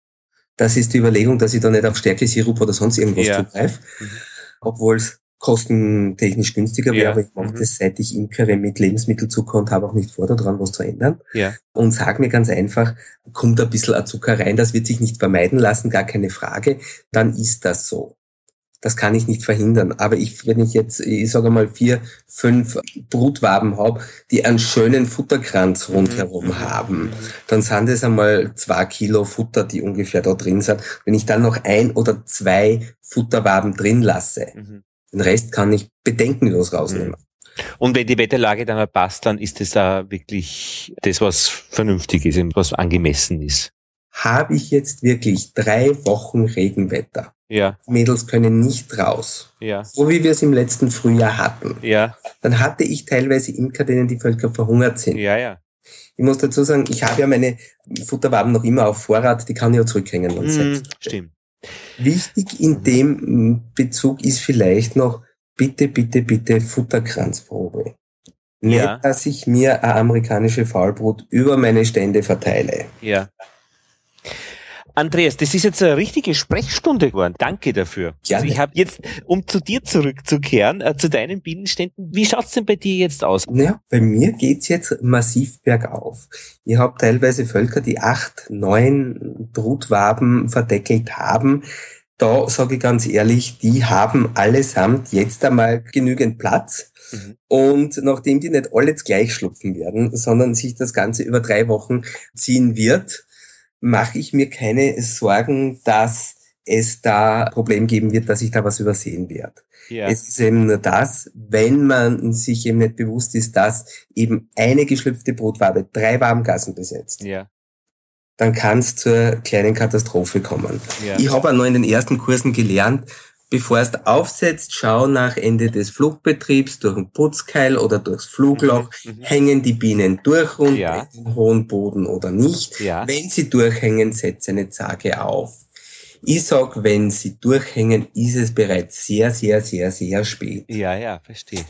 Das ist die Überlegung, dass ich da nicht auf Stärke-Sirup oder sonst irgendwas Ja. zugreife, Mhm. obwohl es kostentechnisch günstiger wäre, Ja. aber ich mache Mhm. das seit ich imkere mit Lebensmittelzucker und habe auch nicht vor, daran was zu ändern. Ja. Und sag mir ganz einfach, kommt ein bisschen Zucker rein, das wird sich nicht vermeiden lassen, gar keine Frage, dann ist das so. Das kann ich nicht verhindern. Aber ich, wenn ich jetzt, ich sage mal, vier, fünf Brutwaben habe, die einen schönen Futterkranz rundherum Mhm. haben, dann sind es einmal zwei Kilo Futter, die ungefähr da drin sind. Wenn ich dann noch ein oder zwei Futterwaben drin lasse, Mhm. Den Rest kann ich bedenkenlos rausnehmen. Und wenn die Wetterlage dann halt passt, dann ist es da wirklich das, was vernünftig ist und was angemessen ist. Habe ich jetzt wirklich drei Wochen Regenwetter? Ja, Mädels können nicht raus. ja, So wie wir es im letzten Frühjahr hatten. ja, Dann hatte ich teilweise Imker, denen die Völker verhungert sind. ja, ja. Ich muss dazu sagen, ich habe ja meine Futterwaben noch immer auf Vorrat, die kann ich ja zurückhängen. Und Mhm, setzen. stimmt. Wichtig in dem Bezug ist vielleicht noch, bitte, bitte, bitte Futterkranzprobe. Nicht, Ja. dass ich mir eine amerikanische Faulbrut über meine Stände verteile. Ja. Andreas, das ist jetzt eine richtige Sprechstunde geworden. Danke dafür. Gerne. Also ich habe jetzt, um zu dir zurückzukehren, äh, zu deinen Bienenständen, wie schaut's denn bei dir jetzt aus? Ja, bei mir geht's jetzt massiv bergauf. Ich habe teilweise Völker, die acht, neun Brutwaben verdeckelt haben. Da sage ich ganz ehrlich, die haben allesamt jetzt einmal genügend Platz. Mhm. Und nachdem die nicht alle jetzt gleich schlupfen werden, sondern sich das Ganze über drei Wochen ziehen wird, mache ich mir keine Sorgen, dass es da ein Problem geben wird, dass ich da was übersehen werde. Ja. Es ist eben nur das, wenn man sich eben nicht bewusst ist, dass eben eine geschlüpfte Brutwabe drei Wabengassen besetzt, ja, dann kann es zur kleinen Katastrophe kommen. ja. Ich habe auch noch in den ersten Kursen gelernt, bevor es aufsetzt, schau nach Ende des Flugbetriebs durch den Putzkeil oder durchs Flugloch, Mhm. hängen die Bienen durch und Ja. den hohen Boden oder nicht. Ja. Wenn sie durchhängen, setze eine Zage auf. Ich sag, wenn sie durchhängen, ist es bereits sehr, sehr, sehr, sehr spät. Ja, ja, verstehe.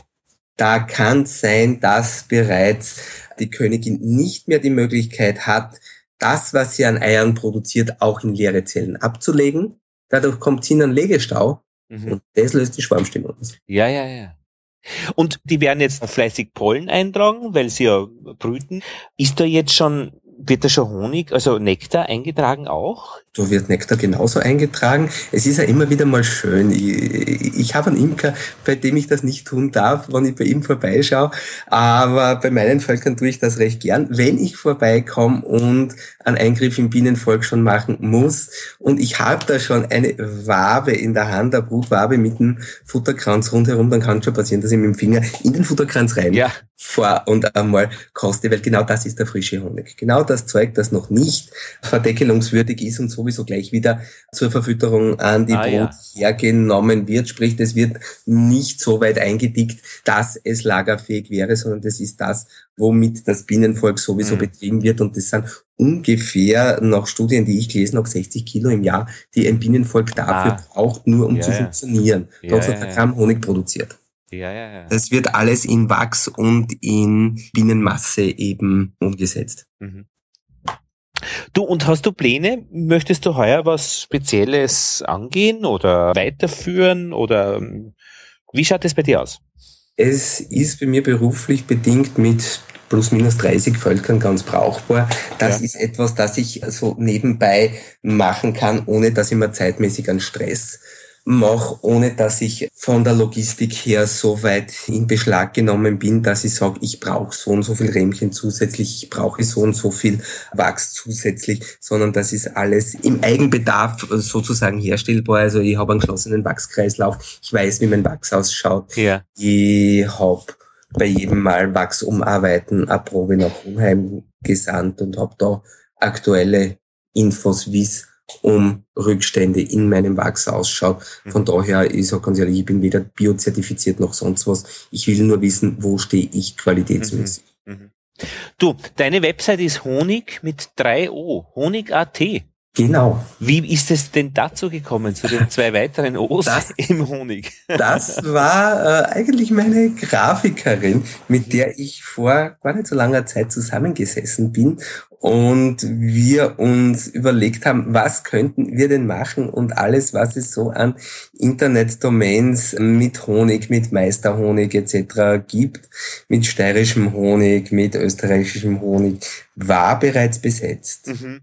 Da kann es sein, dass bereits die Königin nicht mehr die Möglichkeit hat, das, was sie an Eiern produziert, auch in leere Zellen abzulegen. Dadurch kommt sie in einen Legestau Mhm. und das löst die Schwarmstimmung aus. Ja, ja, ja. Und die werden jetzt fleißig Pollen eintragen, weil sie ja brüten. Ist da jetzt schon wird da schon Honig, also Nektar eingetragen auch? So wird Nektar genauso eingetragen. Es ist ja immer wieder mal schön. Ich, ich habe einen Imker, bei dem ich das nicht tun darf, wenn ich bei ihm vorbeischaue. Aber bei meinen Völkern tue ich das recht gern. Wenn ich vorbeikomme und einen Eingriff im Bienenvolk schon machen muss und ich habe da schon eine Wabe in der Hand, eine Brutwabe mit einem Futterkranz rundherum, dann kann es schon passieren, dass ich mit dem Finger in den Futterkranz rein ja. Vor und einmal koste, weil genau das ist der frische Honig. Genau das Zeug, das noch nicht verdeckelungswürdig ist und sowieso gleich wieder zur Verfütterung an die ah, Brot ja. hergenommen wird. Sprich, das wird nicht so weit eingedickt, dass es lagerfähig wäre, sondern das ist das, womit das Bienenvolk sowieso mhm. betrieben wird. Und das sind ungefähr nach Studien, die ich gelesen habe, 60 Kilo im Jahr, die ein Bienenvolk dafür ah. braucht, nur um ja, zu funktionieren. Ja, Sonst hat er kaum Honig produziert. Ja, ja, ja. Das wird alles in Wachs und in Bienenmasse eben umgesetzt. Mhm. Du, und hast du Pläne? Möchtest du heuer was Spezielles angehen oder weiterführen oder ähm, wie schaut es bei dir aus? Es ist bei mir beruflich bedingt mit plus minus 30 Völkern ganz brauchbar. Das ja. ist etwas, das ich so nebenbei machen kann, ohne dass ich mir zeitmäßig an Stress mache, ohne dass ich von der Logistik her so weit in Beschlag genommen bin, dass ich sage, ich brauche so und so viel Rähmchen zusätzlich, ich brauche so und so viel Wachs zusätzlich, sondern das ist alles im Eigenbedarf sozusagen herstellbar. Also ich habe einen geschlossenen Wachskreislauf, ich weiß, wie mein Wachs ausschaut. Ja. Ich habe bei jedem Mal Wachs umarbeiten eine Probe nach Unheim gesandt und habe da aktuelle Infos, wie es um Rückstände in meinem Wachs ausschaut. Mhm. Von daher, ich sage ganz ehrlich, ich bin weder biozertifiziert noch sonst was. Ich will nur wissen, wo stehe ich qualitätsmäßig. Mhm. Mhm. Du, deine Website ist Honig mit 3 O, Honig.at. Genau. Wie ist es denn dazu gekommen, zu den zwei weiteren O's das, im Honig? Das war äh, eigentlich meine Grafikerin, mit der ich vor gar nicht so langer Zeit zusammengesessen bin und wir uns überlegt haben, was könnten wir denn machen und alles, was es so an Internetdomains mit Honig, mit Meisterhonig etc. gibt, mit steirischem Honig, mit österreichischem Honig, war bereits besetzt. Mhm.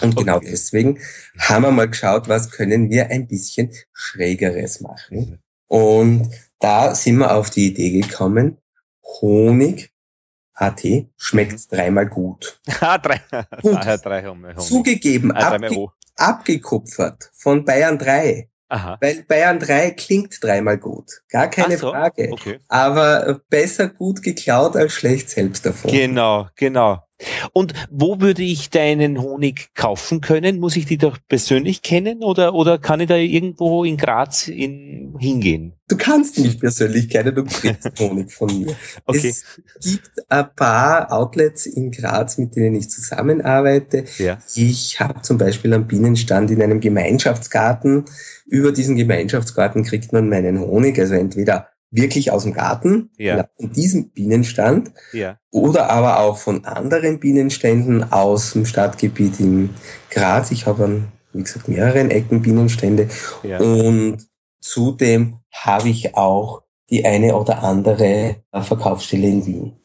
Und genau okay. deswegen haben wir mal geschaut, was können wir ein bisschen Schrägeres machen. Und da sind wir auf die Idee gekommen, Honig AT schmeckt dreimal gut. Ah, drei, gut. Ah, drei Honig. Zugegeben, ah, abge abgekupfert von Bayern 3. Aha. Weil Bayern 3 klingt dreimal gut. Gar keine so, Frage. Okay. Aber besser gut geklaut als schlecht selbst davon. Genau, genau. Und wo würde ich deinen Honig kaufen können? Muss ich die doch persönlich kennen oder, oder kann ich da irgendwo in Graz in, hingehen? Du kannst mich persönlich kennen, du kriegst Honig von mir. Okay. Es gibt ein paar Outlets in Graz, mit denen ich zusammenarbeite. Ja. Ich habe zum Beispiel einen Bienenstand in einem Gemeinschaftsgarten. Über diesen Gemeinschaftsgarten kriegt man meinen Honig, also entweder wirklich aus dem Garten, ja. von diesem Bienenstand, ja. oder aber auch von anderen Bienenständen aus dem Stadtgebiet in Graz. Ich habe an, wie gesagt, mehreren Ecken Bienenstände ja. und zudem habe ich auch die eine oder andere Verkaufsstelle in Wien.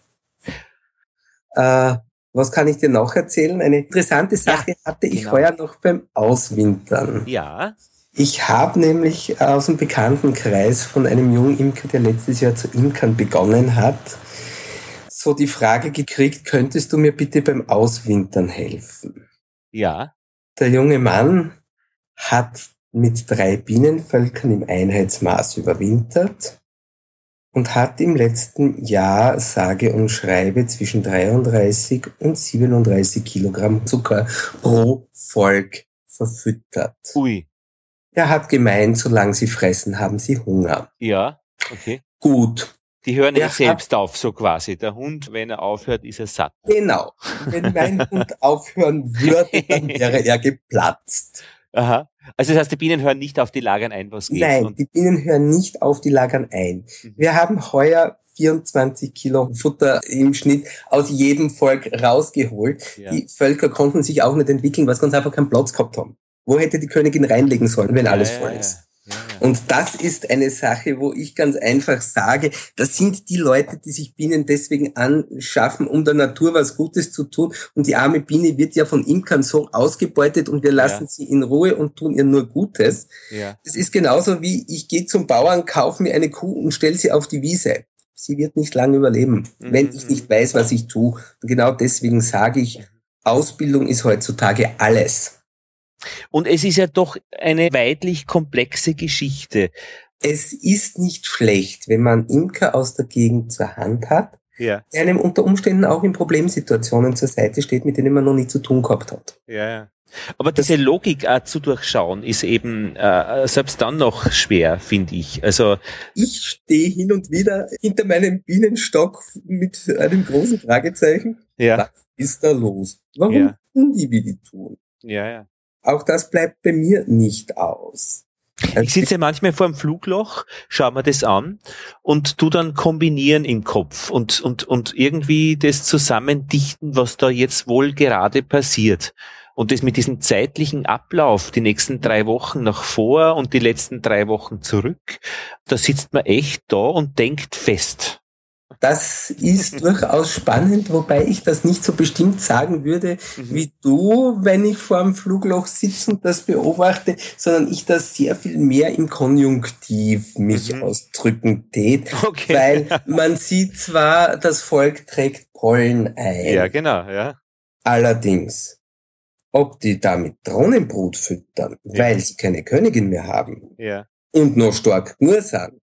Äh, was kann ich dir noch erzählen? Eine interessante Sache hatte ich genau. heuer noch beim Auswintern. Ja. Ich habe nämlich aus dem Bekanntenkreis von einem jungen Imker, der letztes Jahr zu Imkern begonnen hat, so die Frage gekriegt, könntest du mir bitte beim Auswintern helfen? Ja. Der junge Mann hat mit drei Bienenvölkern im Einheitsmaß überwintert und hat im letzten Jahr sage und schreibe zwischen 33 und 37 Kilogramm Zucker pro Volk verfüttert. Ui. Er hat gemeint, solange sie fressen, haben sie Hunger. Ja, okay. Gut. Die hören ja selbst auf, so quasi. Der Hund, wenn er aufhört, ist er satt. Genau. Wenn mein Hund aufhören würde, dann wäre er geplatzt. Aha. Also das heißt, die Bienen hören nicht auf die Lagern ein, was geht? Nein, die Bienen hören nicht auf die Lagern ein. Mhm. Wir haben heuer 24 Kilo Futter im Schnitt aus jedem Volk rausgeholt. Ja. Die Völker konnten sich auch nicht entwickeln, weil sie ganz einfach keinen Platz gehabt haben. Wo hätte die Königin reinlegen sollen, wenn alles voll ist? Und das ist eine Sache, wo ich ganz einfach sage, das sind die Leute, die sich Bienen deswegen anschaffen, um der Natur was Gutes zu tun. Und die arme Biene wird ja von Imkern so ausgebeutet und wir lassen ja. sie in Ruhe und tun ihr nur Gutes. Ja. Das ist genauso wie ich gehe zum Bauern, kaufe mir eine Kuh und stelle sie auf die Wiese. Sie wird nicht lange überleben, mhm. wenn ich nicht weiß, was ich tue. Und genau deswegen sage ich, Ausbildung ist heutzutage alles. Und es ist ja doch eine weitlich komplexe Geschichte. Es ist nicht schlecht, wenn man Imker aus der Gegend zur Hand hat, ja. der einem unter Umständen auch in Problemsituationen zur Seite steht, mit denen man noch nie zu tun gehabt hat. Ja, ja. Aber das diese Logik auch zu durchschauen ist eben äh, selbst dann noch schwer, finde ich. Also ich stehe hin und wieder hinter meinem Bienenstock mit einem großen Fragezeichen. Ja. Was ist da los? Warum ja. tun die, wie die tun? Ja, ja. Auch das bleibt bei mir nicht aus. Ich sitze manchmal vor dem Flugloch, schau mir das an und tu dann kombinieren im Kopf und, und, und irgendwie das zusammendichten, was da jetzt wohl gerade passiert. Und das mit diesem zeitlichen Ablauf, die nächsten drei Wochen nach vor und die letzten drei Wochen zurück, da sitzt man echt da und denkt fest. Das ist durchaus spannend, wobei ich das nicht so bestimmt sagen würde mhm. wie du, wenn ich vor dem Flugloch sitze und das beobachte, sondern ich das sehr viel mehr im Konjunktiv mich mhm. ausdrücken tät, okay. weil man sieht zwar, das Volk trägt Pollen ein. Ja, genau, ja. Allerdings, ob die damit Drohnenbrut füttern, ja. weil sie keine Königin mehr haben ja. und noch stark nur sind,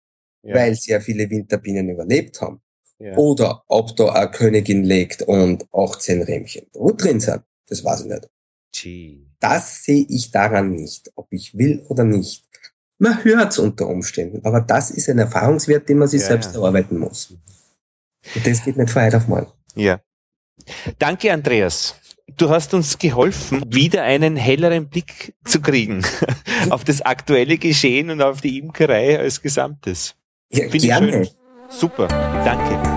ja. weil ja viele Winterbienen überlebt haben, ja. Oder ob da eine Königin legt und 18 Rähmchen Brot drin sind. Das weiß ich nicht. Gee. Das sehe ich daran nicht, ob ich will oder nicht. Man hört es unter Umständen, aber das ist ein Erfahrungswert, den man sich ja, selbst ja. erarbeiten muss. Und das geht nicht von heute auf morgen. Ja. Danke, Andreas. Du hast uns geholfen, wieder einen helleren Blick zu kriegen auf das aktuelle Geschehen und auf die Imkerei als Gesamtes. Ja, gerne. Super, danke.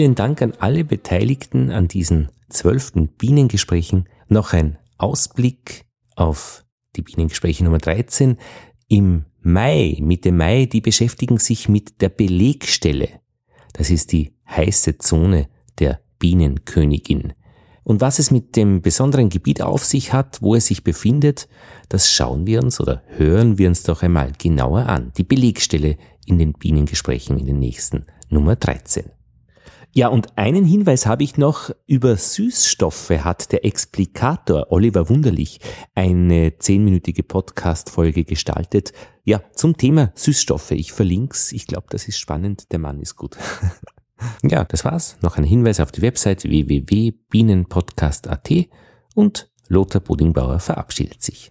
Vielen Dank an alle Beteiligten an diesen zwölften Bienengesprächen. Noch ein Ausblick auf die Bienengespräche Nummer 13. Im Mai, Mitte Mai, die beschäftigen sich mit der Belegstelle. Das ist die heiße Zone der Bienenkönigin. Und was es mit dem besonderen Gebiet auf sich hat, wo es sich befindet, das schauen wir uns oder hören wir uns doch einmal genauer an. Die Belegstelle in den Bienengesprächen in den nächsten Nummer 13. Ja, und einen Hinweis habe ich noch. Über Süßstoffe hat der Explikator Oliver Wunderlich eine zehnminütige Podcast-Folge gestaltet. Ja, zum Thema Süßstoffe. Ich verlinke es. Ich glaube, das ist spannend. Der Mann ist gut. ja, das war's. Noch ein Hinweis auf die Website www.bienenpodcast.at und Lothar Bodingbauer verabschiedet sich.